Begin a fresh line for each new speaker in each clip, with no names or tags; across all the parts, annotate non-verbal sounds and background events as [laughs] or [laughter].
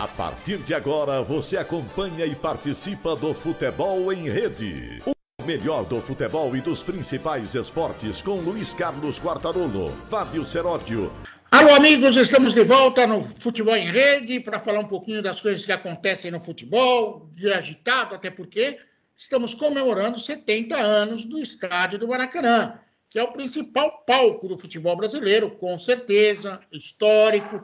A partir de agora, você acompanha e participa do Futebol em Rede. O melhor do futebol e dos principais esportes com Luiz Carlos Quartarolo, Fábio Seródio.
Alô, amigos, estamos de volta no Futebol em Rede para falar um pouquinho das coisas que acontecem no futebol, de agitado, até porque estamos comemorando 70 anos do estádio do Maracanã, que é o principal palco do futebol brasileiro, com certeza, histórico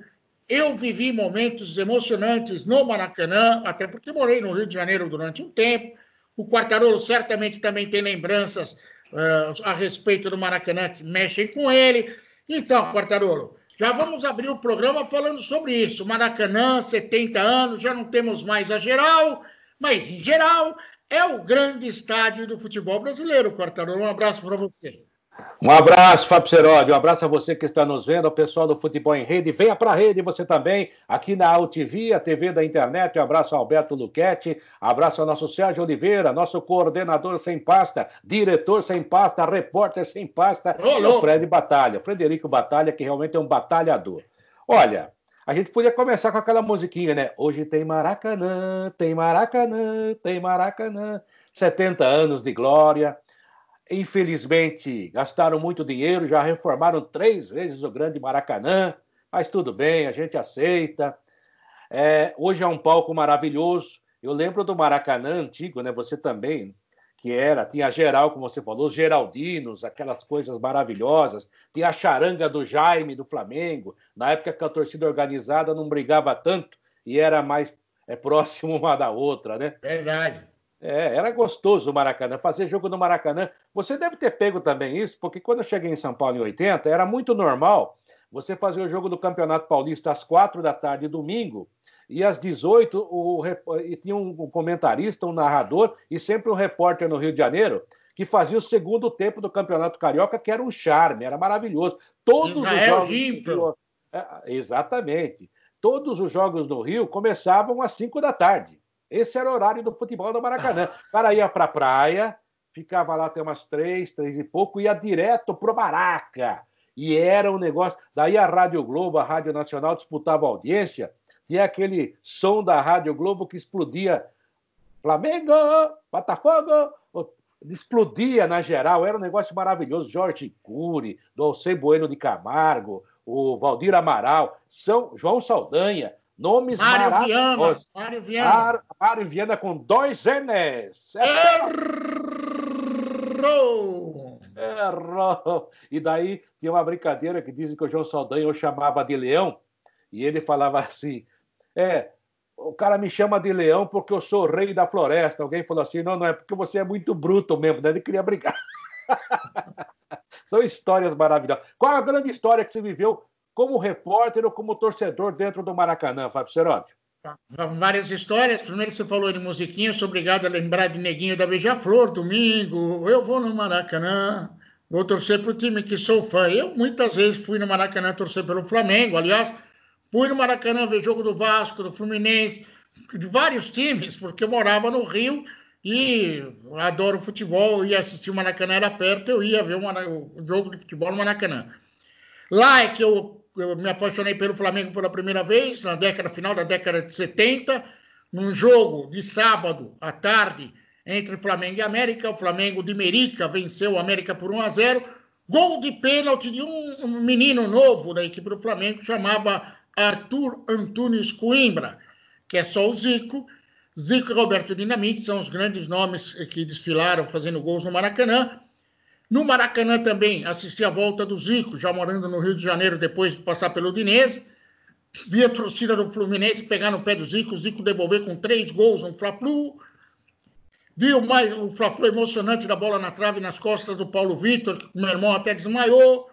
eu vivi momentos emocionantes no Maracanã, até porque morei no Rio de Janeiro durante um tempo. O Quartarolo certamente também tem lembranças uh, a respeito do Maracanã que mexem com ele. Então, Quartarolo, já vamos abrir o programa falando sobre isso. Maracanã, 70 anos, já não temos mais a geral, mas em geral é o grande estádio do futebol brasileiro, Quartarolo. Um abraço para você.
Um abraço, Fábio Seródio. Um abraço a você que está nos vendo, ao pessoal do Futebol em Rede. Venha para a rede você também, aqui na AltV, a TV da internet. Um abraço ao Alberto Luquete. Um abraço ao nosso Sérgio Oliveira, nosso coordenador sem pasta, diretor sem pasta, repórter sem pasta. e o Fred Batalha, Frederico Batalha, que realmente é um batalhador. Olha, a gente podia começar com aquela musiquinha, né? Hoje tem Maracanã, tem Maracanã, tem Maracanã. 70 anos de glória. Infelizmente, gastaram muito dinheiro, já reformaram três vezes o Grande Maracanã, mas tudo bem, a gente aceita. É, hoje é um palco maravilhoso. Eu lembro do Maracanã antigo, né? Você também, que era, tinha geral, como você falou, os Geraldinos, aquelas coisas maravilhosas. Tinha a charanga do Jaime, do Flamengo, na época que a torcida organizada não brigava tanto e era mais é, próximo uma da outra, né?
Verdade.
É, era gostoso o Maracanã, fazer jogo no Maracanã. Você deve ter pego também isso, porque quando eu cheguei em São Paulo em 80, era muito normal você fazer o jogo do Campeonato Paulista às quatro da tarde, domingo, e às 18 o, e tinha um comentarista, um narrador e sempre um repórter no Rio de Janeiro que fazia o segundo tempo do Campeonato Carioca, que era um charme, era maravilhoso. Todos Israel os jogos Rio, é, exatamente. Todos os jogos do Rio começavam às 5 da tarde. Esse era o horário do futebol do Maracanã. O cara ia para a praia, ficava lá até umas três, três e pouco, ia direto pro Maraca. E era um negócio. Daí a Rádio Globo, a Rádio Nacional disputava audiência. Tinha aquele som da Rádio Globo que explodia. Flamengo, Botafogo, explodia na geral, era um negócio maravilhoso. Jorge Cury, Dolce Bueno de Camargo, o Valdir Amaral, São João Saldanha, Nomes
Mário Viana.
Mário Viana. Mário Viana com dois N's.
Errou!
Errou! E daí tinha uma brincadeira que dizem que o João Saldanha eu chamava de leão, e ele falava assim: é, o cara me chama de leão porque eu sou o rei da floresta. Alguém falou assim: não, não é porque você é muito bruto mesmo, né? Ele queria brigar. [laughs] São histórias maravilhosas. Qual a grande história que você viveu como repórter ou como torcedor dentro do Maracanã, Fábio Seródio?
Várias histórias. Primeiro você falou de musiquinha, sou obrigado a lembrar de Neguinho da Beija-Flor, domingo. Eu vou no Maracanã, vou torcer para o time que sou fã. Eu muitas vezes fui no Maracanã torcer pelo Flamengo, aliás, fui no Maracanã ver jogo do Vasco, do Fluminense, de vários times, porque eu morava no Rio e adoro futebol, ia assistir o Maracanã, era perto, eu ia ver o jogo de futebol no Maracanã. Lá é que eu eu me apaixonei pelo Flamengo pela primeira vez, na década final da década de 70, num jogo de sábado à tarde entre Flamengo e América. O Flamengo de Merica venceu o América por 1 a 0. Gol de pênalti de um, menino novo da equipe do Flamengo, chamava Arthur Antunes Coimbra, que é só o Zico. Zico e Roberto Dinamite são os grandes nomes que desfilaram fazendo gols no Maracanã. No Maracanã também assisti a volta do Zico, já morando no Rio de Janeiro depois de passar pelo Udinese. Vi a torcida do Fluminense pegar no pé do Zico, o Zico devolver com três gols no Fla-Flu. Vi o, mais, o Fla-Flu emocionante da bola na trave nas costas do Paulo Vitor, que meu irmão até desmaiou.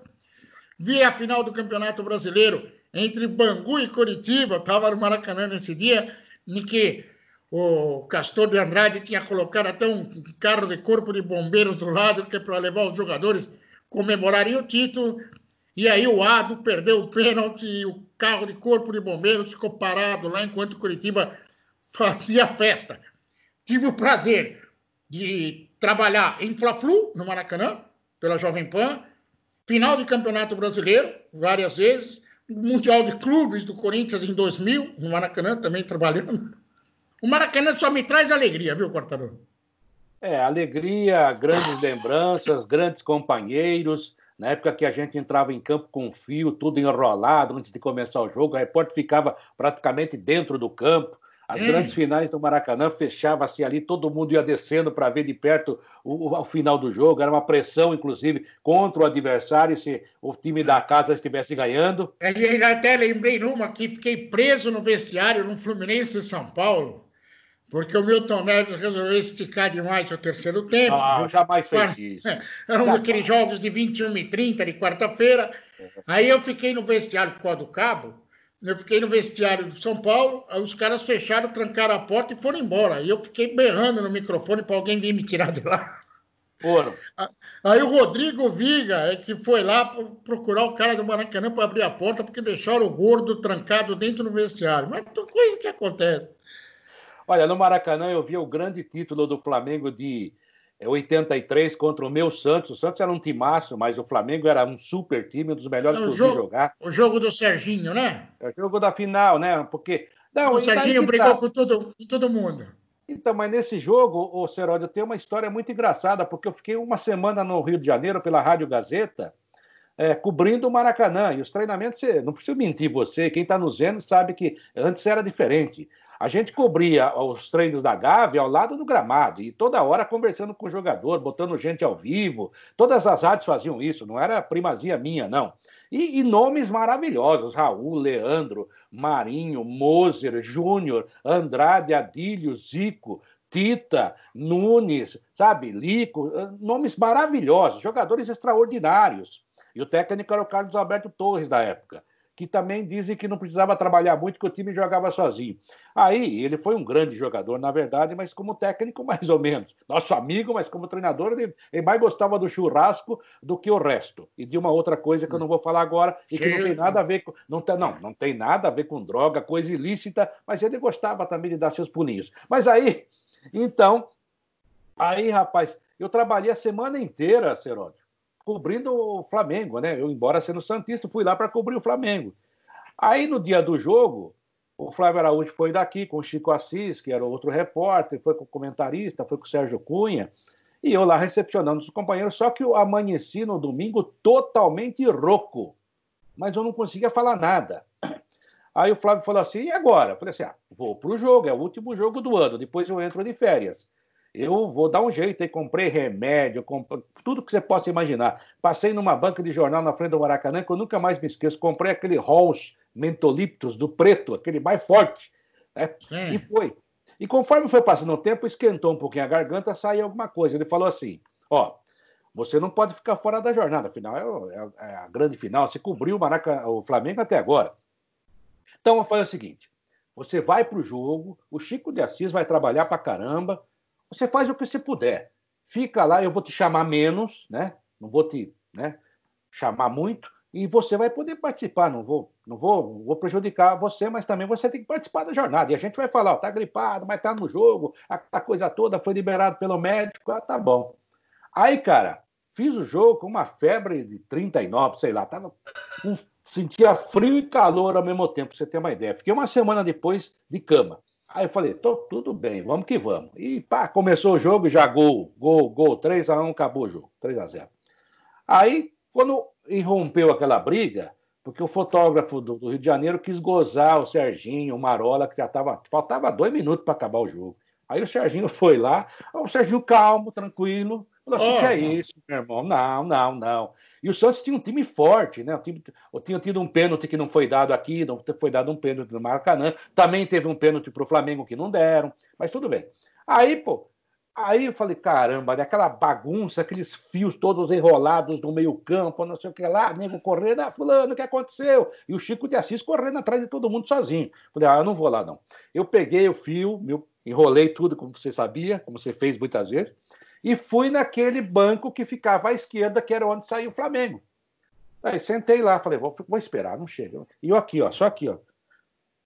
Vi a final do Campeonato Brasileiro entre Bangu e Curitiba, estava no Maracanã nesse dia, em que o Castor de Andrade tinha colocado até um carro de corpo de bombeiros do lado, que é para levar os jogadores comemorarem o título. E aí o Ado perdeu o pênalti e o carro de corpo de bombeiros ficou parado lá enquanto Curitiba [laughs] fazia festa. Tive o prazer de trabalhar em Fla-Flu, no Maracanã, pela Jovem Pan, final de Campeonato Brasileiro, várias vezes, Mundial de Clubes do Corinthians em 2000, no Maracanã também trabalhando. O Maracanã só me traz alegria, viu, Quartarolo?
É, alegria, grandes lembranças, grandes companheiros. Na época que a gente entrava em campo com fio, tudo enrolado antes de começar o jogo, a repórter ficava praticamente dentro do campo. As hum. grandes finais do Maracanã fechava-se ali, todo mundo ia descendo para ver de perto o, o, o, final do jogo. Era uma pressão, inclusive, contra o adversário se o time da casa estivesse ganhando.
É, e até lembrei numa que fiquei preso no vestiário no Fluminense São Paulo, porque o Milton Neves resolveu esticar demais o terceiro tempo.
Ah, jamais fez isso. [laughs]
Eram aqueles jogos de 21 e 30 de quarta-feira. Aí eu fiquei no vestiário por causa do cabo eu fiquei no vestiário do São Paulo, os caras fecharam, trancaram a porta e foram embora. E eu fiquei berrando no microfone para alguém vir me tirar de lá.
Foram.
Aí o Rodrigo Viga é que foi lá procurar o cara do Maracanã para abrir a porta, porque deixaram o gordo trancado dentro do vestiário. Mas coisa que acontece.
Olha, no Maracanã eu vi o grande título do Flamengo de 83 é contra o meu Santos. O Santos era um timaço, mas o Flamengo era um super time, um dos melhores é, que eu
jogo,
vi jogar.
O jogo do Serginho, né?
É o jogo da final, né? Porque.
Não, o Serginho brigou tá. com todo, com todo mundo.
Então, mas nesse jogo, o Seródio, tem uma história muito engraçada, porque eu fiquei uma semana no Rio de Janeiro pela Rádio Gazeta, é, cobrindo o Maracanã. E os treinamentos, não preciso mentir você, quem está nos vendo sabe que antes era diferente. A gente cobria os treinos da Gávea ao lado do gramado e toda hora conversando com o jogador, botando gente ao vivo. Todas as rádios faziam isso, não era primazia minha, não. E, e nomes maravilhosos: Raul, Leandro, Marinho, Moser, Júnior, Andrade, Adílio, Zico, Tita, Nunes, sabe, Lico, eh, nomes maravilhosos, jogadores extraordinários. E o técnico era o Carlos Alberto Torres da época que também dizem que não precisava trabalhar muito, que o time jogava sozinho. Aí, ele foi um grande jogador, na verdade, mas como técnico, [laughs] mais ou menos. Nosso amigo, mas como treinador, ele, ele mais gostava do churrasco do que o resto. E de uma outra coisa que eu não vou falar agora, e que não tem nada a ver com. Não, tem, não, não tem nada a ver com droga, coisa ilícita, mas ele gostava também de dar seus pulinhos. Mas aí, então, aí, rapaz, eu trabalhei a semana inteira, Seródio cobrindo o Flamengo, né? Eu, embora sendo Santista, fui lá para cobrir o Flamengo. Aí, no dia do jogo, o Flávio Araújo foi daqui com o Chico Assis, que era outro repórter, foi com o comentarista, foi com o Sérgio Cunha, e eu lá recepcionando os companheiros, só que eu amanheci no domingo totalmente rouco, mas eu não conseguia falar nada. Aí o Flávio falou assim: e agora? Eu falei assim: ah, vou para o jogo, é o último jogo do ano, depois eu entro de férias. Eu vou dar um jeito aí, comprei remédio, comprei tudo que você possa imaginar. Passei numa banca de jornal na frente do Maracanã, que eu nunca mais me esqueço. Comprei aquele Halls Mentoliptus do preto, aquele mais forte. Né? E foi. E conforme foi passando o tempo, esquentou um pouquinho a garganta, saiu alguma coisa. Ele falou assim: ó, você não pode ficar fora da jornada, afinal é, é, é a grande final. Você cobriu o, Maraca, o Flamengo até agora. Então, vou fazer o seguinte: você vai para o jogo, o Chico de Assis vai trabalhar para caramba, você faz o que você puder. Fica lá, eu vou te chamar menos, né? Não vou te né, chamar muito, e você vai poder participar. Não vou, não vou, vou prejudicar você, mas também você tem que participar da jornada. E a gente vai falar, ó, tá gripado, mas tá no jogo, a, a coisa toda foi liberado pelo médico, ah, tá bom. Aí, cara, fiz o jogo com uma febre de 39, sei lá, tava sentia frio e calor ao mesmo tempo, pra você ter uma ideia. Fiquei uma semana depois de cama. Aí eu falei, tô, tudo bem, vamos que vamos. E pá, começou o jogo, já gol, gol, gol, 3x1, acabou o jogo, 3x0. Aí, quando irrompeu aquela briga, porque o fotógrafo do, do, Rio de Janeiro quis gozar o Serginho, o Marola, que já tava, faltava dois minutos para acabar o jogo. Aí o Serginho [laughs] foi lá, o Serginho calmo, tranquilo, falou assim, oh, que é isso, meu irmão? Não, não, não. E o Santos tinha um time forte, né? O time, tinha tido um pênalti que não foi dado aqui, não foi dado um pênalti no Maracanã. Também teve um pênalti para o Flamengo que não deram, mas tudo bem. Aí, pô, aí eu falei, caramba, aquela bagunça, aqueles fios todos enrolados no meio-campo, não sei o que lá, nego correndo, ah, fulano, o que aconteceu? E o Chico de Assis correndo atrás de todo mundo sozinho. Falei, ah, eu não vou lá, não. Eu peguei o fio, meu, enrolei tudo, como você sabia, como você fez muitas vezes e fui naquele banco que ficava à esquerda, que era onde saiu o Flamengo. Aí sentei lá, falei, vou, vou esperar, não chega. E eu aqui, ó, só aqui, ó,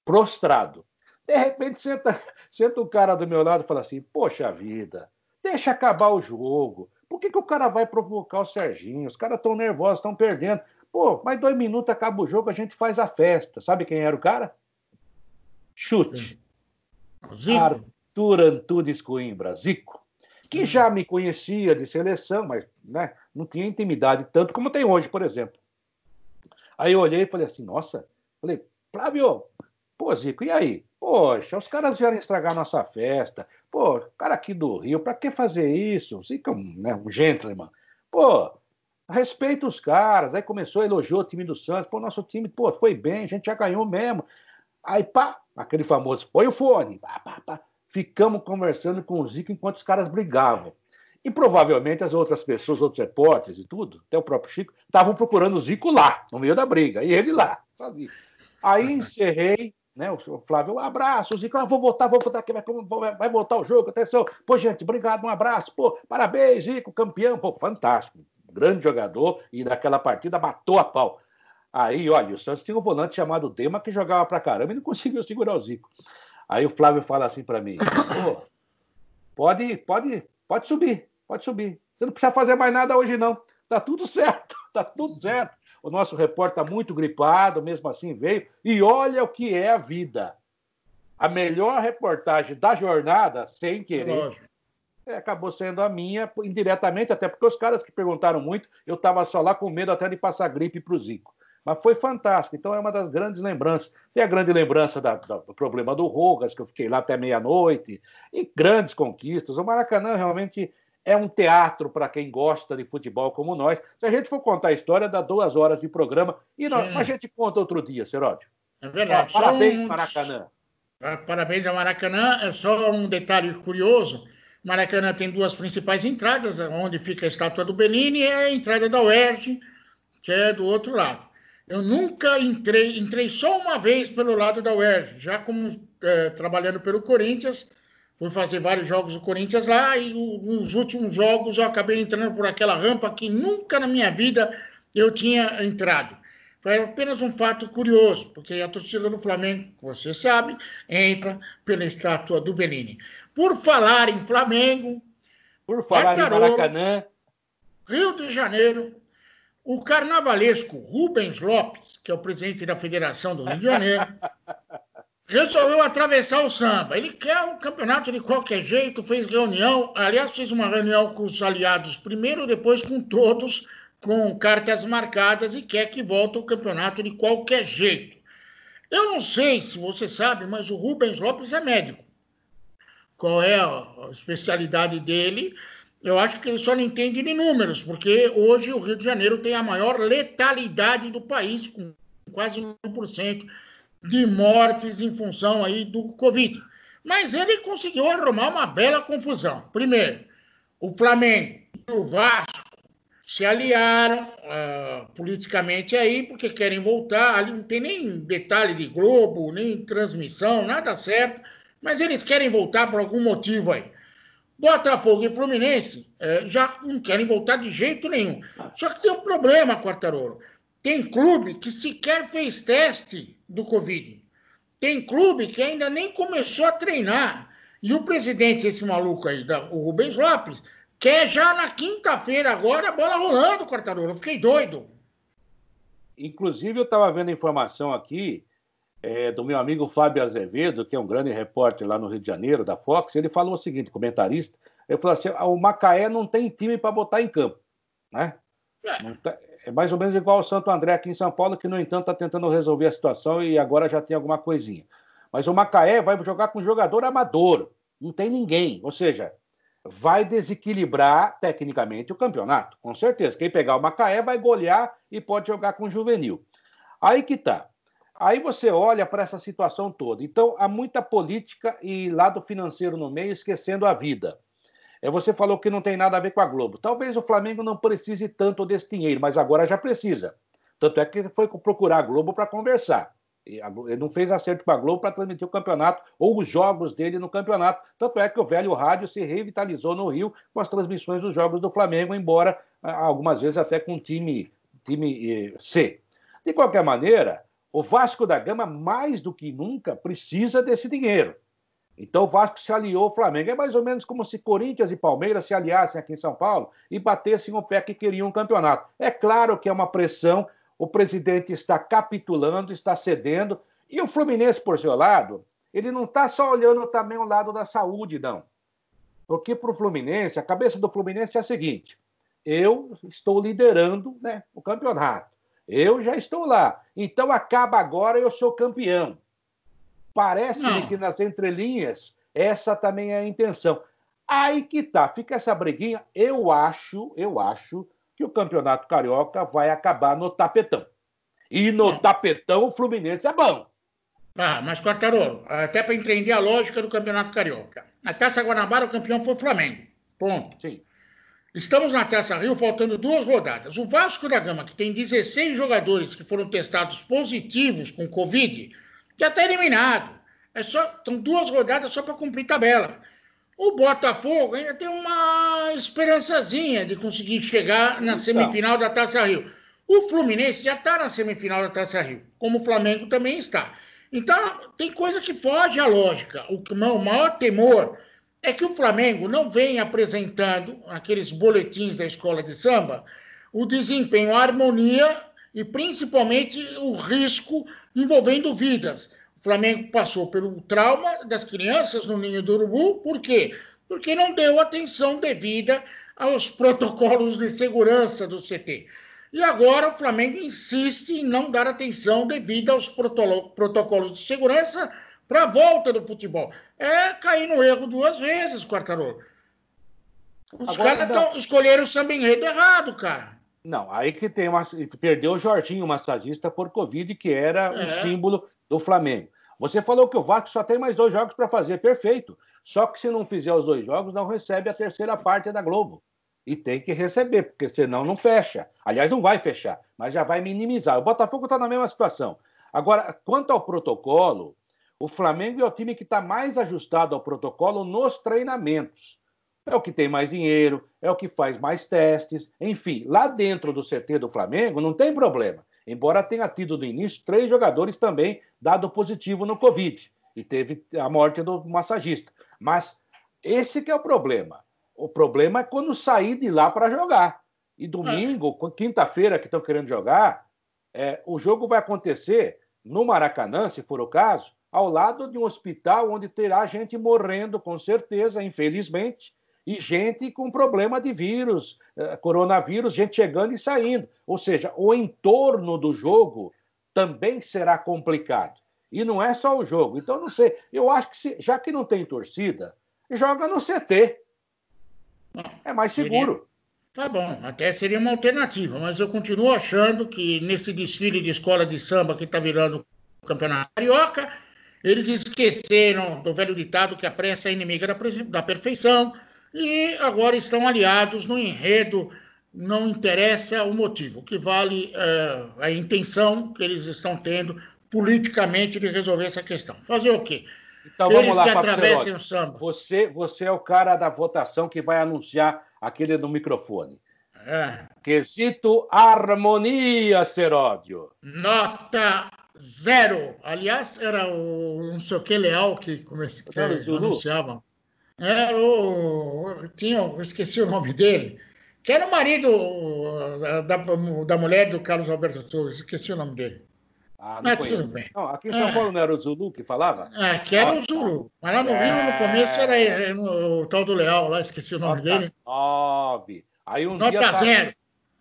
prostrado. De repente senta, [laughs] senta um cara do meu lado e fala assim: Poxa vida, deixa acabar o jogo. Por que, que o cara vai provocar o Serginho? Os caras estão nervosos, estão perdendo. Pô, mas dois minutos acaba o jogo, a gente faz a festa. Sabe quem era o cara? Chute. Zico. Arthur Antunes Coimbra, Zico. Que já me conhecia de seleção, mas né, não tinha intimidade tanto como tem hoje, por exemplo. Aí eu olhei e falei assim, nossa, falei, Flávio, pô, Zico, e aí? Poxa, os caras vieram estragar nossa festa. Pô, cara aqui do Rio, pra que fazer isso? Zico é um, né, um gentleman. Pô, respeita os caras. Aí começou a elogiar o time do Santos. Pô, nosso time, pô, foi bem, a gente já ganhou mesmo. Aí, pá, aquele famoso, põe o fone. Pá, pá, pá. Ficamos conversando com o Zico enquanto os caras brigavam. E provavelmente as outras pessoas, outros repórteres e tudo, até o próprio Chico, estavam procurando o Zico lá, no meio da briga, e ele lá, sabe? Aí [laughs] encerrei, né? O Flávio, um abraço, o Zico, ah, vou voltar, vou voltar aqui, vai, vai voltar o jogo, atenção. Pô, gente, obrigado, um abraço, pô, parabéns, Zico, campeão, pô, fantástico, grande jogador, e naquela partida matou a pau. Aí, olha, o Santos tinha um volante chamado Dema que jogava pra caramba e não [laughs] conseguiu segurar o Zico. Aí o Flávio fala assim para mim: pode, pode, pode subir, pode subir. Você não precisa fazer mais nada hoje, não. Tá tudo certo, [laughs] tá tudo certo. O nosso repórter está muito gripado, mesmo assim veio. E olha o que é a vida. A melhor reportagem da jornada, sem querer, é, acabou sendo a minha, indiretamente, até porque os caras que perguntaram muito, eu estava só lá com medo até de passar gripe para o Zico. Mas foi fantástico. Então é uma das grandes lembranças. Tem a grande lembrança da, da, do problema do Rogas, que eu fiquei lá até meia-noite, e grandes conquistas. O Maracanã realmente é um teatro para quem gosta de futebol como nós. Se a gente for contar a história, dá duas horas de programa, e nós, a gente conta outro dia, Seródio.
É verdade.
Ah, parabéns, um... Maracanã.
Ah, parabéns ao Maracanã. É só um detalhe curioso. Maracanã tem duas principais entradas, onde fica a estátua do Benini e a entrada da UERJ, que é do outro lado. Eu nunca entrei, entrei só uma vez pelo lado da UERJ, já como é, trabalhando pelo Corinthians, fui fazer vários jogos do Corinthians lá e o, nos últimos jogos eu acabei entrando por aquela rampa que nunca na minha vida eu tinha entrado. Foi apenas um fato curioso, porque a torcida do Flamengo, você sabe, entra pela estátua do Benini. Por falar em Flamengo,
por falar em Maracanã,
Rio de Janeiro, o carnavalesco Rubens Lopes, que é o presidente da Federação do Rio de Janeiro, [laughs] resolveu atravessar o samba. Ele quer o um campeonato de qualquer jeito, fez reunião, aliás, fez uma reunião com os aliados primeiro, depois com todos, com cartas marcadas e quer que volte o campeonato de qualquer jeito. Eu não sei se você sabe, mas o Rubens Lopes é médico. Qual é a especialidade dele? Eu acho que ele só não entende de números, porque hoje o Rio de Janeiro tem a maior letalidade do país, com quase 1% de mortes em função aí do Covid. Mas ele conseguiu arrumar uma bela confusão. Primeiro, o Flamengo e o Vasco se aliaram uh, politicamente aí, porque querem voltar. Ali não tem nem detalhe de Globo, nem transmissão, nada certo, mas eles querem voltar por algum motivo aí. Botafogo e Fluminense é, já não querem voltar de jeito nenhum. Só que tem um problema, Quartarolo. Tem clube que sequer fez teste do Covid. Tem clube que ainda nem começou a treinar. E o presidente, esse maluco aí, o Rubens Lopes, quer já na quinta-feira agora a bola rolando, Quartarolo. Eu fiquei doido.
Inclusive, eu estava vendo informação aqui é, do meu amigo Fábio Azevedo, que é um grande repórter lá no Rio de Janeiro, da Fox, ele falou o seguinte, comentarista, ele falou assim, ah, o Macaé não tem time para botar em campo, né? É. Tá, é mais ou menos igual o Santo André aqui em São Paulo, que, no entanto, está tentando resolver a situação e agora já tem alguma coisinha. Mas o Macaé vai jogar com jogador amador, não tem ninguém. Ou seja, vai desequilibrar tecnicamente o campeonato, com certeza. Quem pegar o Macaé vai golear e pode jogar com o juvenil. Aí que tá. Aí você olha para essa situação toda. Então, há muita política e lado financeiro no meio, esquecendo a vida. É, você falou que não tem nada a ver com a Globo. Talvez o Flamengo não precise tanto desse dinheiro, mas agora já precisa. Tanto é que foi procurar a Globo para conversar. Ele não fez acerto com a Globo para transmitir o campeonato ou os jogos dele no campeonato. Tanto é que o velho rádio se revitalizou no Rio com as transmissões dos jogos do Flamengo, embora algumas vezes até com time, time eh, C. De qualquer maneira, o Vasco da Gama, mais do que nunca, precisa desse dinheiro. Então o Vasco se aliou ao Flamengo. É mais ou menos como se Corinthians e Palmeiras se aliassem aqui em São Paulo e batessem o pé que queriam um campeonato. É claro que é uma pressão. o presidente está capitulando, está cedendo, e o Fluminense, por seu lado, ele não está só olhando também o lado da saúde, não. Porque para o Fluminense, a cabeça do Fluminense é a seguinte: eu estou liderando né, o campeonato. Eu já estou lá. Então acaba agora, eu sou campeão. Parece-me que nas entrelinhas, essa também é a intenção. Aí que tá, fica essa briguinha. Eu acho, eu acho que o Campeonato Carioca vai acabar no tapetão. E no é. tapetão o Fluminense é bom.
Ah, mas Quartarolo, até para entender a lógica do Campeonato Carioca. Na Taça Guanabara o campeão foi o Flamengo. Ponto. Sim. Estamos na Taça Rio faltando duas rodadas. O Vasco da Gama, que tem 16 jogadores que foram testados positivos com Covid, já está eliminado. É só, são duas rodadas só para cumprir tabela. O Botafogo ainda tem uma esperançazinha de conseguir chegar na então. semifinal da Taça Rio. O Fluminense já está na semifinal da Taça Rio, como o Flamengo também está. Então, tem coisa que foge à lógica. O, o maior temor é que o Flamengo não vem apresentando, aqueles boletins da escola de samba, o desempenho, a harmonia e principalmente o risco envolvendo vidas. O Flamengo passou pelo trauma das crianças no Ninho do Urubu, por quê? Porque não deu atenção devida aos [laughs] protocolos de segurança do CT. E agora o Flamengo insiste em não dar atenção devido aos protocolos de segurança para a volta do futebol. É cair no erro duas vezes, Quartarolo. Os caras escolheram o samba enredo errado, cara.
Não, aí que tem uma. Perdeu o Jorginho, o massagista, por Covid, que era é. um símbolo do Flamengo. Você falou que o Vasco só tem mais dois jogos para fazer, perfeito. Só que se não fizer os dois jogos, não recebe a terceira parte da Globo. E tem que receber, porque senão não fecha. Aliás, não vai fechar, mas já vai minimizar. O Botafogo está na mesma situação. Agora, quanto ao protocolo, o Flamengo é o time que está mais ajustado ao protocolo nos treinamentos. É o que tem mais dinheiro, é o que faz mais testes. Enfim, lá dentro do CT do Flamengo não tem problema embora tenha tido no início três jogadores também dado positivo no Covid e teve a morte do massagista. Mas esse que é o problema. O problema é quando sair de lá para jogar. E domingo, é. quinta-feira que estão querendo jogar, é, o jogo vai acontecer no Maracanã, se for o caso, ao lado de um hospital onde terá gente morrendo, com certeza, infelizmente, e gente com problema de vírus, eh, coronavírus, gente chegando e saindo. Ou seja, o entorno do jogo também será complicado. E não é só o jogo. Então, não sei. Eu acho que, se, já que não tem torcida, joga no CT. É mais seguro.
Tá bom, até seria uma alternativa, mas eu continuo achando que nesse desfile de escola de samba que está virando campeonato carioca, eles esqueceram do velho ditado que a pressa é inimiga da, perfeição, e agora estão aliados no enredo, não interessa o motivo, o que vale é, a intenção que eles estão tendo politicamente de resolver essa questão. Fazer o quê?
Então vamos eles lá, que atravessem o samba. Você, você é o cara da votação que vai anunciar aquele no microfone. É. Quesito harmonia, Seródio.
Nota zero. Aliás, era o não sei o que Leal que, comece, que anunciava. É, o, tinha, esqueci o nome dele, que era o marido da, da mulher do Carlos Alberto Torres, esqueci o nome dele.
Ah, não Mas tudo bem. Não, aqui em São é. Paulo não era o Zulu que falava?
É, que era ah, o Zulu. Mas lá no é... Rio, no começo, era é, o tal do Leal, lá, esqueci o nome Nota dele.
Nove. Aí um
Nota
dia. Tá.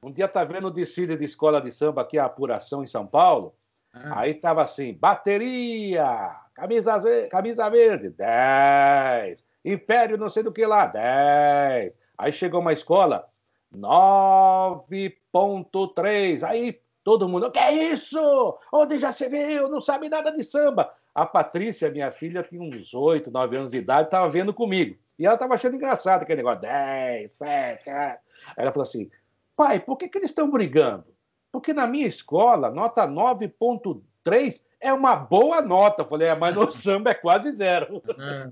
Um dia tá vendo o desfile de escola de samba aqui, a apuração em São Paulo. Ah. Aí tava assim: bateria, camisa, camisa verde, 10. Império não sei do que lá, 10. Aí chegou uma escola, 9.3. Aí todo mundo, que é isso? Onde já se viu? Não sabe nada de samba. A Patrícia, minha filha, tinha uns 8, 9 anos de idade, estava vendo comigo. E ela estava achando engraçado aquele negócio, 10, 7. Aí ela falou assim, pai, por que, que eles estão brigando? Porque na minha escola, nota 9.3 é uma boa nota. Eu falei, é, mas no [laughs] samba é quase zero. É.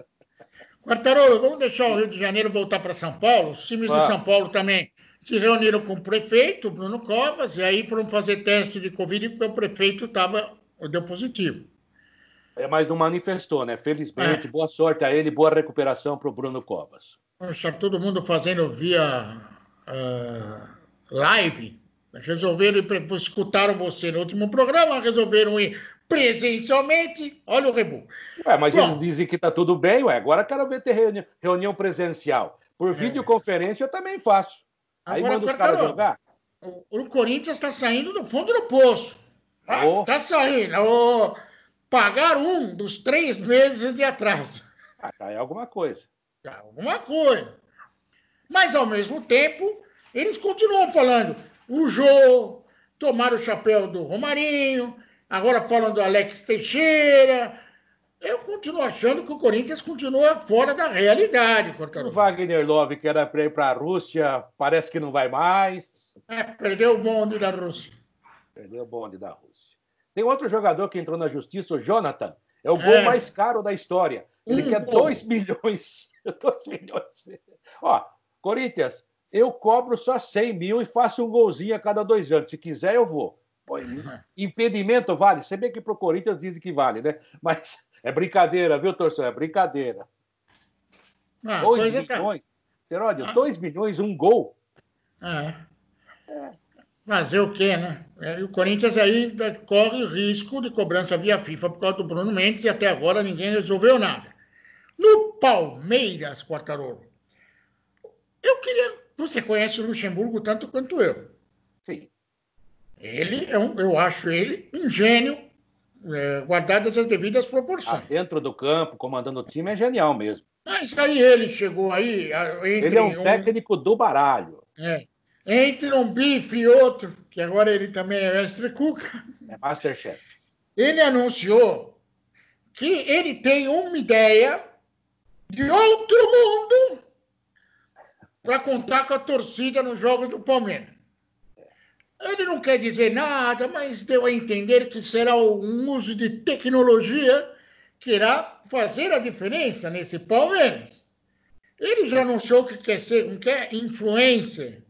Quartarolo, vamos deixar o Rio de Janeiro voltar para São Paulo. Os times ah. de São Paulo também se reuniram com o prefeito, Bruno Covas, e aí foram fazer teste de Covid porque o prefeito tava, deu positivo.
É, mas não manifestou, né? Felizmente, é. boa sorte a ele, boa recuperação para o Bruno Covas.
Poxa, todo mundo fazendo via uh, live, Resolveram escutaram você no último programa, resolveram ir presencialmente. Olha o rebu.
Ué, mas Bom, eles dizem que está tudo bem, ué. Agora quero ver ter reunião, reunião presencial. Por é. videoconferência eu também faço. Aí Agora, manda os caras jogar.
O, o Corinthians está saindo do fundo do poço. Está oh. Tá saindo. Oh, pagar um dos três meses de atraso.
Ah, tá, é alguma coisa.
Tá, alguma coisa. Mas, ao mesmo tempo, eles continuam falando. O Jô, tomaram o chapéu do Romarinho, agora falam do Alex Teixeira. Eu continuo achando que o Corinthians continua fora da realidade,
O Wagner Love, que era para ir para a Rússia, parece que não vai mais.
É, perdeu o bonde da Rússia.
Perdeu o bonde da Rússia. Tem outro jogador que entrou na justiça, o Jonathan. É o gol é. mais caro da história. Ele quer 2 milhões. [laughs] 2 milhões. Ó, Corinthians, eu cobro só 100 mil e faço um golzinho a cada dois anos. Se quiser, eu vou. Pô, [laughs] impedimento vale. Se bem que para o Corinthians dizem que vale, né? Mas é brincadeira, viu, torcedor? É brincadeira. 2 ah, tá. milhões. Seródio, 2 ah. milhões, um gol.
É. é. Fazer o quê, né? É, o Corinthians aí corre risco de cobrança via FIFA por causa do Bruno Mendes e até agora ninguém resolveu nada. No Palmeiras, Quartarolo, eu queria. Você conhece o Luxemburgo tanto quanto eu.
Sim.
Ele é um, eu acho ele um gênio, é, guardadas as devidas proporções. Ah,
dentro do campo, comandando o time, é genial mesmo.
Mas aí ele chegou aí.
ele é um técnico do baralho.
É, entre um bife e outro, que agora ele também é mestre Cuca.
É Masterchef.
Ele anunciou que ele tem uma ideia de outro mundo para contar com a torcida nos jogos do Palmeiras. Ele não quer dizer nada, mas deu a entender que será um uso de tecnologia que irá fazer a diferença nesse Palmeiras. Ele já anunciou que quer ser, um quer influencer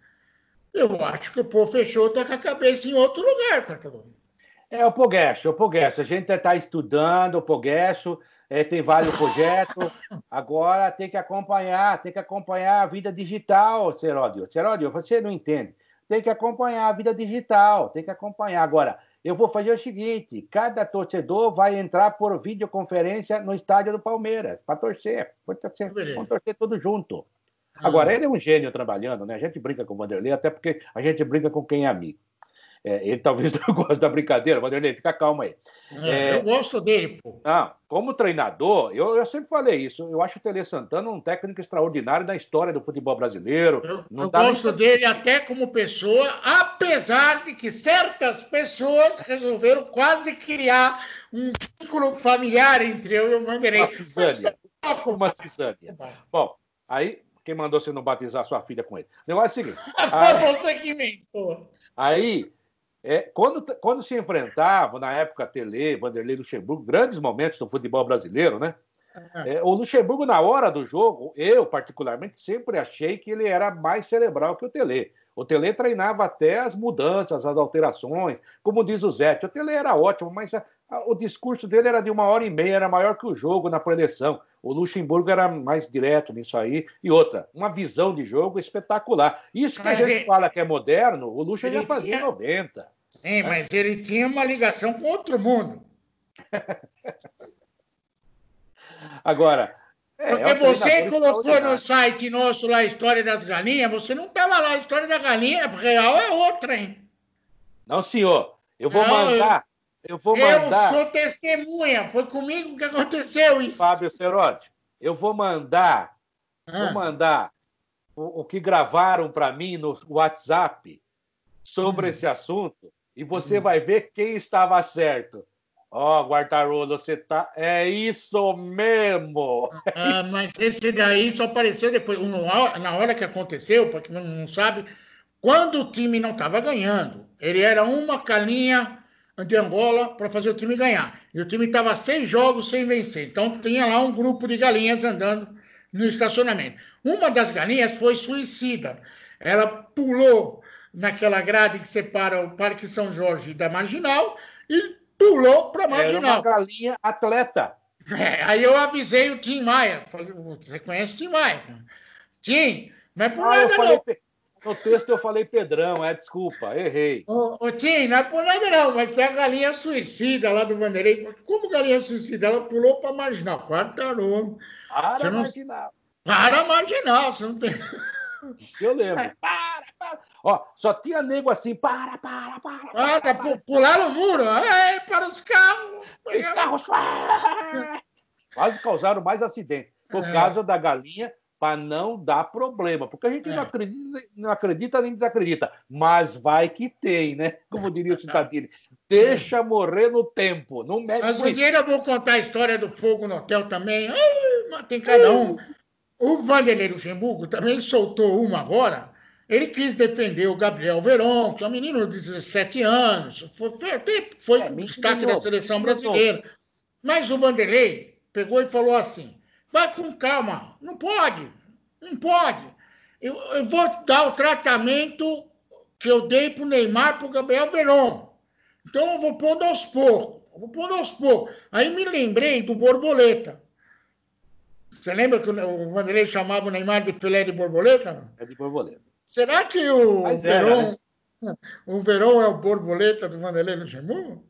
eu acho que o Pô fechou está com a cabeça em outro lugar, Catalunha.
É o Poguesso, o Poguesso. A gente está estudando o Poguesso, é, tem vários projetos. Agora tem que acompanhar, tem que acompanhar a vida digital, Seródio. Seródio, você não entende. Tem que acompanhar a vida digital, tem que acompanhar. Agora, eu vou fazer o seguinte: cada torcedor vai entrar por videoconferência no estádio do Palmeiras, para torcer. Vamos torcer, vamos torcer tudo junto. Agora, hum. ele é um gênio trabalhando, né? A gente brinca com o Vanderlei, até porque a gente brinca com quem é amigo. É, ele talvez [laughs] não goste da brincadeira, Vanderlei, fica calmo aí.
É, é, eu gosto dele, pô.
Não, como treinador, eu, eu, sempre falei isso. Eu acho o Tele Santana um técnico extraordinário da história do futebol brasileiro.
Eu, eu gosto nem... dele até como pessoa, apesar de que certas pessoas resolveram quase criar um vínculo familiar entre eu e o Vanderlei. Uma cisânia.
Uma cisânia. Bom, aí quem mandou você não batizar sua filha com ele? O negócio é o seguinte.
Foi você que inventou.
Aí, é, quando, quando se enfrentava, na época, Tele, Vanderlei Luxemburgo, grandes momentos do futebol brasileiro, né? É, o Luxemburgo, na hora do jogo, eu, particularmente, sempre achei que ele era mais cerebral que o Tele. O Tele treinava até as mudanças, as alterações, como diz o Zé. O Tele era ótimo, mas o discurso dele era de uma hora e meia, era maior que o jogo na preleção. O Luxemburgo era mais direto nisso aí. E outra, uma visão de jogo espetacular. Isso que mas a gente ele... fala que é moderno, o Luxemburgo já fazia tinha... 90.
Sim, né? mas ele tinha uma ligação com outro mundo. [laughs]
Agora.
É, Porque é você colocou no site nosso lá a História das Galinhas, você não estava lá, a História da Galinha real é outra, hein?
Não, senhor. Eu vou não, mandar. Eu vou mandar.
Eu sou testemunha. Foi comigo que aconteceu isso.
Fábio Cerotti, eu vou mandar. Ah. Vou mandar o, o que gravaram para mim no WhatsApp sobre hum. esse assunto e você hum. vai ver quem estava certo. Ó, oh, Guardarolo, você tá. É isso mesmo!
Ah, mas esse daí só apareceu depois. Na hora que aconteceu, para quem não sabe, quando o time não estava ganhando. Ele era uma calinha de Angola para fazer o time ganhar. E o time estava seis jogos sem vencer. Então tinha lá um grupo de galinhas andando no estacionamento. Uma das galinhas foi suicida. Ela pulou naquela grade que separa o Parque São Jorge da Marginal e pulou para a Marginal. Era
uma galinha atleta.
É, aí eu avisei o Tim Maia. Falei, você conhece o Tim Maia? Tim, não é por ah, nada
falei,
não.
No texto eu falei Pedrão, é desculpa, errei.
Ô, ô Tim, não é por nada não, mas tem a galinha suicida lá do Vanderlei. Como galinha suicida? Ela pulou para marginal, quartarou.
Para não... marginal.
Para marginal, você não tem.
Isso eu lembro. [laughs] Para, para. Ó, só tinha nego assim, para, para, para.
Para, para, para. pular o muro. É, para os carros.
Os carros. [laughs] Quase causaram mais acidente. Por é. causa da galinha, para não dar problema. Porque a gente é. não, acredita, não acredita nem desacredita. Mas vai que tem, né? [laughs] Como diria o Citadini. Deixa morrer no tempo. Não mexe
Mas dia eu vou contar a história do fogo no hotel também. Ai, tem cada um. O Vanderlei Luxemburgo também soltou uma agora. Ele quis defender o Gabriel Veron, que é um menino de 17 anos, foi, foi, foi é, destaque da seleção brasileira. Mas o Vanderlei pegou e falou assim: vai com calma, não pode, não pode. Eu, eu vou dar o tratamento que eu dei para o Neymar para o Gabriel Veron. Então eu vou pondo aos poucos, vou pondo aos poucos. Aí me lembrei do Borboleta. Você lembra que o Vanderlei chamava o Neymar de filé de borboleta?
É de borboleta.
Será que o Verão, né? o Verão é o borboleta do Vanderlei Luxemburgo?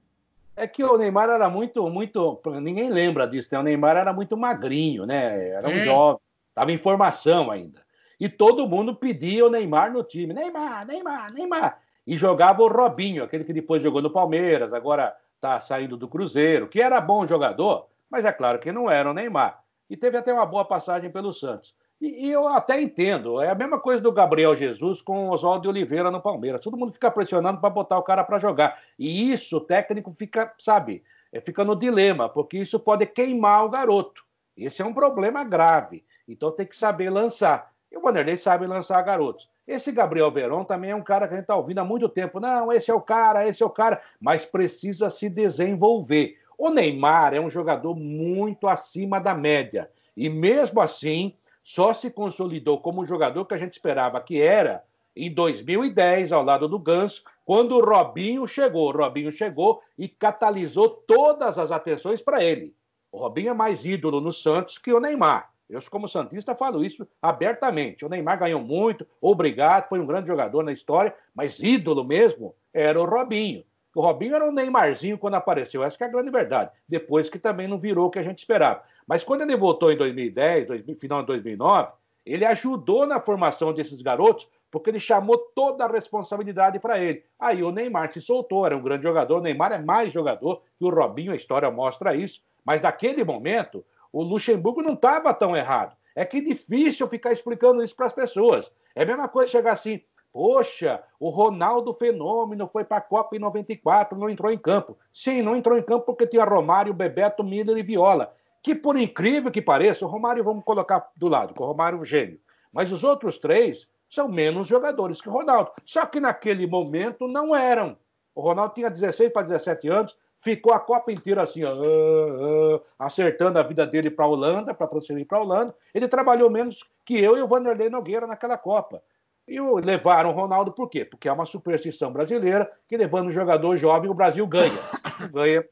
É que o Neymar era muito, muito. Ninguém lembra disso, né? O Neymar era muito magrinho, né? Era um é. jovem, estava em formação ainda. E todo mundo pedia o Neymar no time. Neymar, Neymar, Neymar. E jogava o Robinho, aquele que depois jogou no Palmeiras, agora está saindo do Cruzeiro, que era bom jogador, mas é claro que não era o Neymar e teve até uma boa passagem pelo Santos. E, eu até entendo, é a mesma coisa do Gabriel Jesus com o Oswaldo Oliveira no Palmeiras. Todo mundo fica pressionando para botar o cara para jogar. E isso o técnico fica, sabe, é, fica no dilema, porque isso pode queimar o garoto. Esse é um problema grave. Então tem que saber lançar. E o Vanderlei sabe lançar garotos. Esse Gabriel Verón também é um cara que a gente está ouvindo há muito tempo. Não, esse é o cara, esse é o cara, mas precisa se desenvolver. O Neymar é um jogador muito acima da média. E mesmo assim, só se consolidou como o jogador que a gente esperava que era em 2010, ao lado do Ganso, quando o Robinho chegou. O Robinho chegou e catalisou todas as atenções para ele. O Robinho é mais ídolo no Santos que o Neymar. Eu, como Santista, falo isso abertamente. O Neymar ganhou muito, obrigado, foi um grande jogador na história, mas ídolo mesmo era o Robinho. O Robinho era um Neymarzinho quando apareceu, essa é a grande verdade. Depois que também não virou o que a gente esperava. Mas quando ele voltou em 2010, 2000, final de 2009, ele ajudou na formação desses garotos, porque ele chamou toda a responsabilidade para ele. Aí o Neymar se soltou, era um grande jogador. O Neymar é mais jogador que o Robinho, a história mostra isso. Mas naquele momento, o Luxemburgo não estava tão errado. É que é difícil ficar explicando isso para as pessoas. É a mesma coisa chegar assim, Poxa, o Ronaldo Fenômeno foi para a Copa em 94, não entrou em campo. Sim, não entrou em campo porque tinha Romário, Bebeto, Miller e Viola. Que por incrível que pareça, o Romário vamos colocar do lado, com o Romário é gênio. Mas os outros três são menos jogadores que o Ronaldo. Só que naquele momento não eram. O Ronaldo tinha 16 para 17 anos, ficou a Copa inteira assim, uh, uh, acertando a vida dele para a Holanda, para transferir para a Holanda. Ele trabalhou menos que eu e o Vanderlei Nogueira naquela Copa. E levaram o Ronaldo por quê? Porque é uma superstição brasileira que levando um jogador jovem o Brasil ganha. [coughs] ganha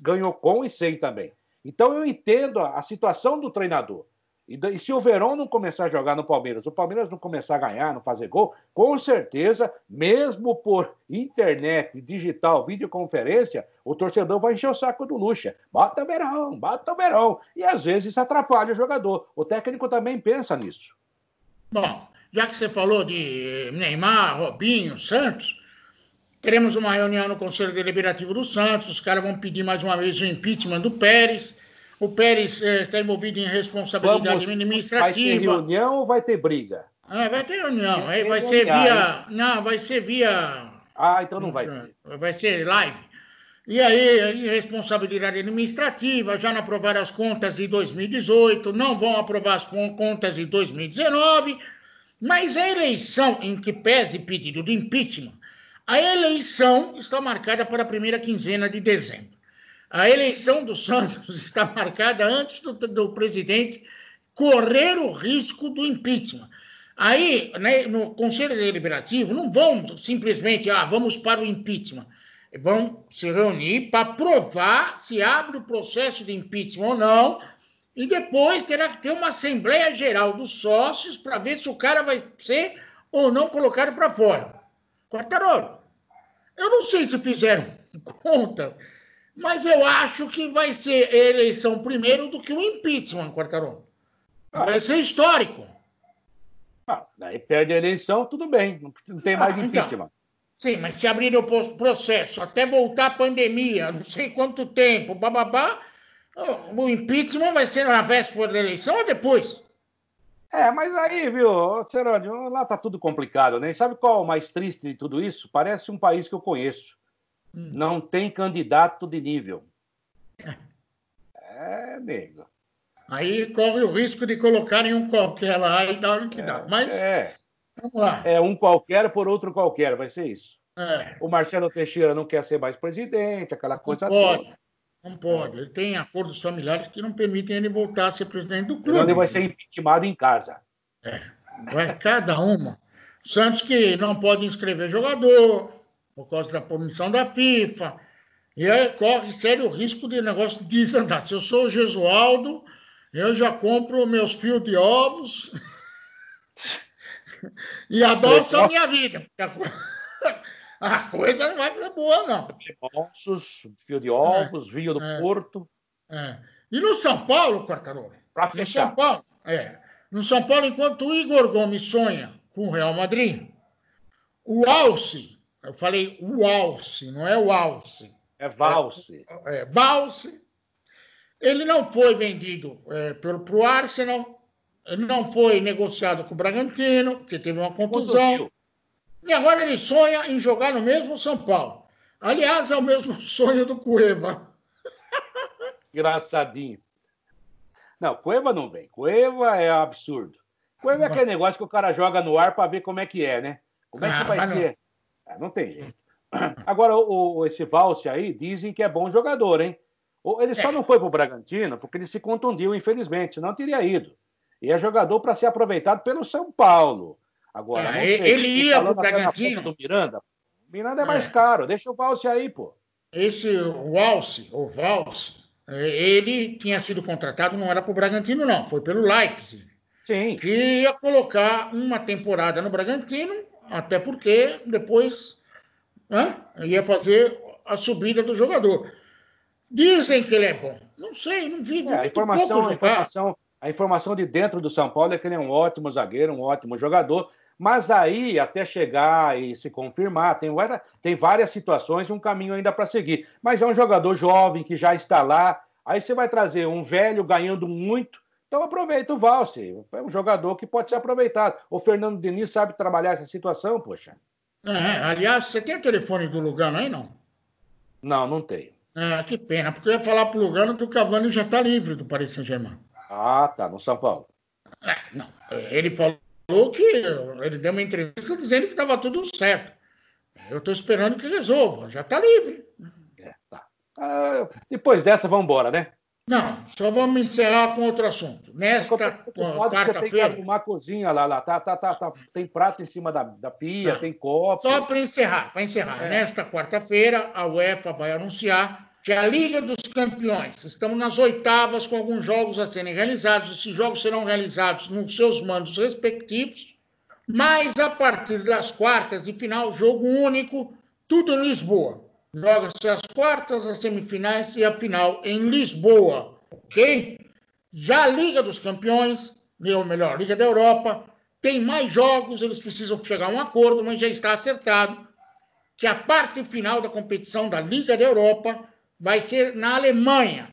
ganhou com e sem também. Então eu entendo a, situação do treinador. E, e, se o Verão não começar a jogar no Palmeiras, o Palmeiras não começar a ganhar, não fazer gol, com certeza, mesmo por internet, digital, videoconferência, o torcedor vai encher o saco do Lucha. Bota o Verão, bota o Verão. E às vezes atrapalha o jogador. O técnico também pensa nisso.
Bom, já que você falou de Neymar, Robinho, Santos, teremos uma reunião no Conselho Deliberativo do Santos. Os caras vão pedir mais uma vez o impeachment do Pérez. O Pérez eh, está envolvido em responsabilidade Vamos, administrativa. Vai ter
reunião ou vai ter briga?
Ah, vai ter reunião. Vai, vai ser via. Não, vai ser via.
Ah, então não vai ter.
Vai ser live. E aí, responsabilidade administrativa, já não aprovaram as contas de 2018, não vão aprovar as contas de 2019 mas a eleição em que pese pedido de impeachment, a eleição está marcada para a primeira quinzena de dezembro. A eleição do Santos [laughs] está marcada antes do, do presidente correr o risco do impeachment. Aí, né, no Conselho Deliberativo, não vão simplesmente, ah, vamos para o impeachment. Vão se reunir para provar se abre o processo de impeachment ou não, e depois terá que ter uma Assembleia Geral dos Sócios para ver se o cara vai ser ou não colocaram para fora. Quartarolo, eu não sei se fizeram [laughs] contas, mas eu acho que vai ser eleição primeiro do que o impeachment, Quartarolo. Vai ser histórico.
Ah, daí perde a eleição, tudo bem, não tem mais ah, então, impeachment.
sim, mas se abrir o processo até voltar a pandemia, não sei quanto tempo, bababá, o impeachment vai ser na véspera da eleição ou depois?
É, mas aí, viu, Cerônio, lá tá tudo complicado, né? Sabe qual é o mais triste de tudo isso? Parece um país que eu conheço. Hum. Não tem candidato de nível. É, nego.
Aí corre o risco de colocarem um qualquer lá e dar no que é, dá. Mas,
é. vamos lá. É um qualquer por outro qualquer, vai ser isso. É. O Marcelo Teixeira não quer ser mais presidente, aquela coisa
toda. Não pode. Ele tem acordos familiares que não permitem ele voltar a ser presidente do clube. Então
ele vai ser impeachmentado em casa.
É. Vai cada uma. Santos que não pode inscrever jogador por causa da punição da FIFA. E aí corre sério risco de negócio desandar. Se eu sou o Gesualdo, eu já compro meus fios de ovos [laughs] e adoço a minha vida. A coisa não vai ser boa, não.
Ossos, fio de ovos, é, vinho do é, Porto.
É. E no São Paulo, Quartarolo? No São Paulo, é. No São Paulo, enquanto o Igor Gomes sonha com o Real Madrid, o Alce, eu falei o Alce, não é o Alce.
É Valse.
É, é Valse ele não foi vendido é, para o Arsenal, ele não foi negociado com o Bragantino, porque teve uma contusão. E agora ele sonha em jogar no mesmo São Paulo. Aliás, é o mesmo [laughs] sonho do Cueva.
Engraçadinho. Não, Cueva não vem. Cueva é absurdo. Cueva é aquele negócio que o cara joga no ar para ver como é que é, né? Como é que ah, vai ser? Não. Ah, não tem jeito. [clears throat] Agora, o, esse Valse aí, dizem que é bom jogador, hein? Ele só é. não foi para o Bragantino porque ele se contundiu, infelizmente, senão teria ido. E é jogador para ser aproveitado pelo São Paulo. Agora,
é, sei, ele ia para o Bragantino.
Do Miranda. Miranda é mais é. caro, deixa o Valse aí, pô.
Esse Valse, o Valse, ele tinha sido contratado, não era para o Bragantino, não, foi pelo Leipzig.
Sim.
Que ia colocar uma temporada no Bragantino, até porque depois né, ia fazer a subida do jogador. Dizem que ele é bom. Não sei, não vi.
É, a, informação, a, informação, a informação de dentro do São Paulo é que ele é um ótimo zagueiro, um ótimo jogador. Mas aí, até chegar e se confirmar, tem, tem várias situações e um caminho ainda para seguir. Mas é um jogador jovem que já está lá. Aí você vai trazer um velho ganhando muito. Então aproveita o Valse. É um jogador que pode ser aproveitado. O Fernando Diniz sabe trabalhar essa situação, poxa.
É, aliás, você tem o telefone do Lugano aí, não?
Não, não tenho.
Ah, que pena, porque eu ia falar para o Lugano que o Cavani já está livre do Paris Saint-Germain.
Ah, tá, no São Paulo.
É, não, ele falou que ele deu uma entrevista dizendo que estava tudo certo. Eu estou esperando que resolva, já está livre.
É, tá. Ah, depois dessa, vamos embora, né?
Não, só vamos encerrar com outro assunto. Nesta quarta-feira. Tem que
arrumar cozinha lá, lá. Tá, tá, tá, tá, tem prato em cima da, da pia, Não. tem copo.
Só para encerrar, para encerrar. É. Nesta quarta-feira, a UEFA vai anunciar a Liga dos Campeões. Estamos nas oitavas com alguns jogos a serem realizados. Esses jogos serão realizados nos seus mandos respectivos, mas a partir das quartas de final, jogo único, tudo em Lisboa. Joga-se as quartas, as semifinais e a final em Lisboa, ok? Já a Liga dos Campeões, ou melhor, Liga da Europa, tem mais jogos, eles precisam chegar a um acordo, mas já está acertado que a parte final da competição da Liga da Europa vai ser na Alemanha.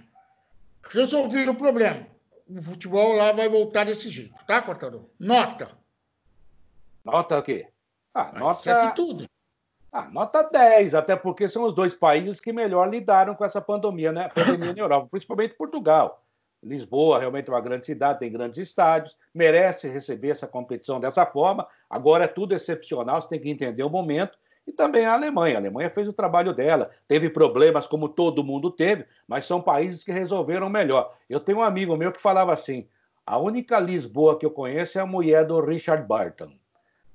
Resolver o problema. O futebol lá vai voltar desse jeito, tá, Cortador? Nota.
Nota o quê?
Ah, nota. tudo.
Ah, nota 10, até porque são os dois países que melhor lidaram com essa pandemia, né? Pandemia na Europa, principalmente Portugal. Lisboa realmente é uma grande cidade, tem grandes estádios, merece receber essa competição dessa forma. Agora é tudo excepcional, você tem que entender o momento e também a Alemanha. A Alemanha fez o trabalho dela, teve problemas como todo mundo teve, mas são países que resolveram melhor. Eu tenho um amigo meu que falava assim: a única Lisboa que eu conheço é a mulher do Richard Barton.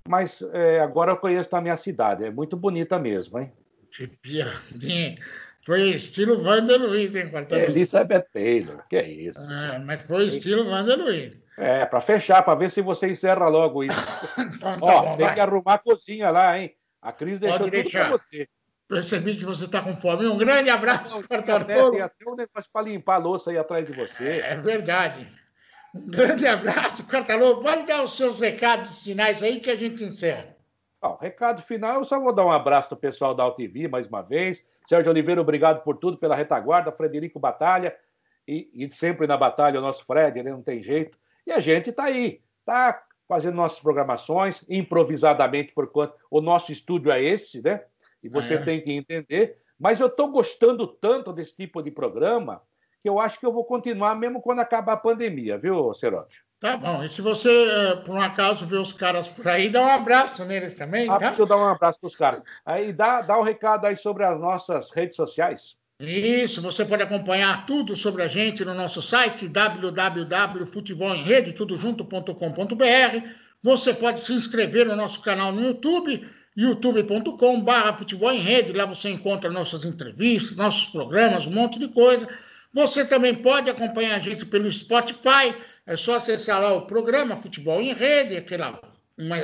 Mas é, agora eu conheço a cidade, é muito bonita mesmo, hein?
Que piadinha. Foi estilo Wander Luiz, hein, Quartarolo?
Elizabeth Taylor, que é isso.
É, mas foi estilo Wander Luiz.
É, para fechar, para ver se você encerra logo isso. [laughs] então, tá Ó, bom, tem vai. que arrumar a cozinha lá, hein? A Cris deixou Pode tudo para você.
Percebi que você está com fome. Um grande abraço, Quartarolo.
Tem até um negócio para limpar a louça aí atrás de você.
É verdade. Um grande abraço, Quartarolo. Pode dar os seus recados finais aí que a gente encerra.
Bom, recado final, eu só vou dar um abraço para o pessoal da AltV mais uma vez. Sérgio Oliveira, obrigado por tudo, pela retaguarda. Frederico Batalha, e, e sempre na batalha o nosso Fred, ele não tem jeito. E a gente está aí, está fazendo nossas programações improvisadamente, por quanto o nosso estúdio é esse, né? E você é. tem que entender. Mas eu estou gostando tanto desse tipo de programa que eu acho que eu vou continuar mesmo quando acabar a pandemia, viu, Seródio?
Tá bom. E se você, eh, por um acaso, vê os caras por aí, dá um abraço neles também, ah,
tá? Deixa eu dar um abraço para os caras. Aí dá, dá um recado aí sobre as nossas redes sociais.
Isso, você pode acompanhar tudo sobre a gente no nosso site www.futebolemrede, tudo junto.com.br. Você pode se inscrever no nosso canal no YouTube youtube.com.br. Lá você encontra nossas entrevistas, nossos programas, um monte de coisa. Você também pode acompanhar a gente pelo Spotify. É só acessar lá o programa Futebol em Rede, aquela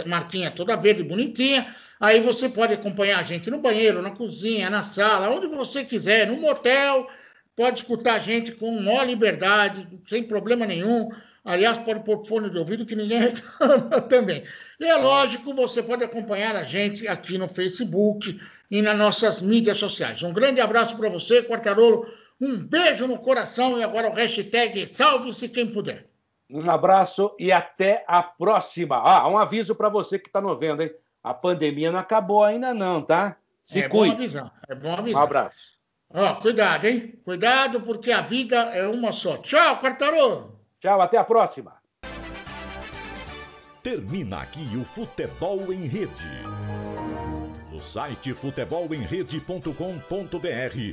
marquinha toda verde bonitinha. Aí você pode acompanhar a gente no banheiro, na cozinha, na sala, onde você quiser, no motel. Pode escutar a gente com maior liberdade, sem problema nenhum. Aliás, pode pôr fone de ouvido que ninguém [laughs] reclama também. E é lógico, você pode acompanhar a gente aqui no Facebook e nas nossas mídias sociais. Um grande abraço para você, Quartarolo. Um beijo no coração e agora o hashtag salve-se quem puder.
Um abraço e até a próxima. Ah, um aviso para você que está nos vendo, hein? A pandemia não acabou ainda não, tá?
Se é cuide. Bom avisar, é bom avisar.
Um abraço.
Ó, cuidado, hein? Cuidado, porque a vida é uma só. Tchau, Quartarolo.
Tchau, até a próxima.
Termina aqui o Futebol em Rede. No site futebolemrede.com.br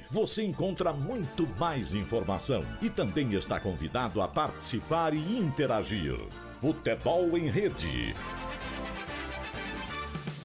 você encontra muito mais informação e também está convidado a participar e interagir. Futebol em Rede.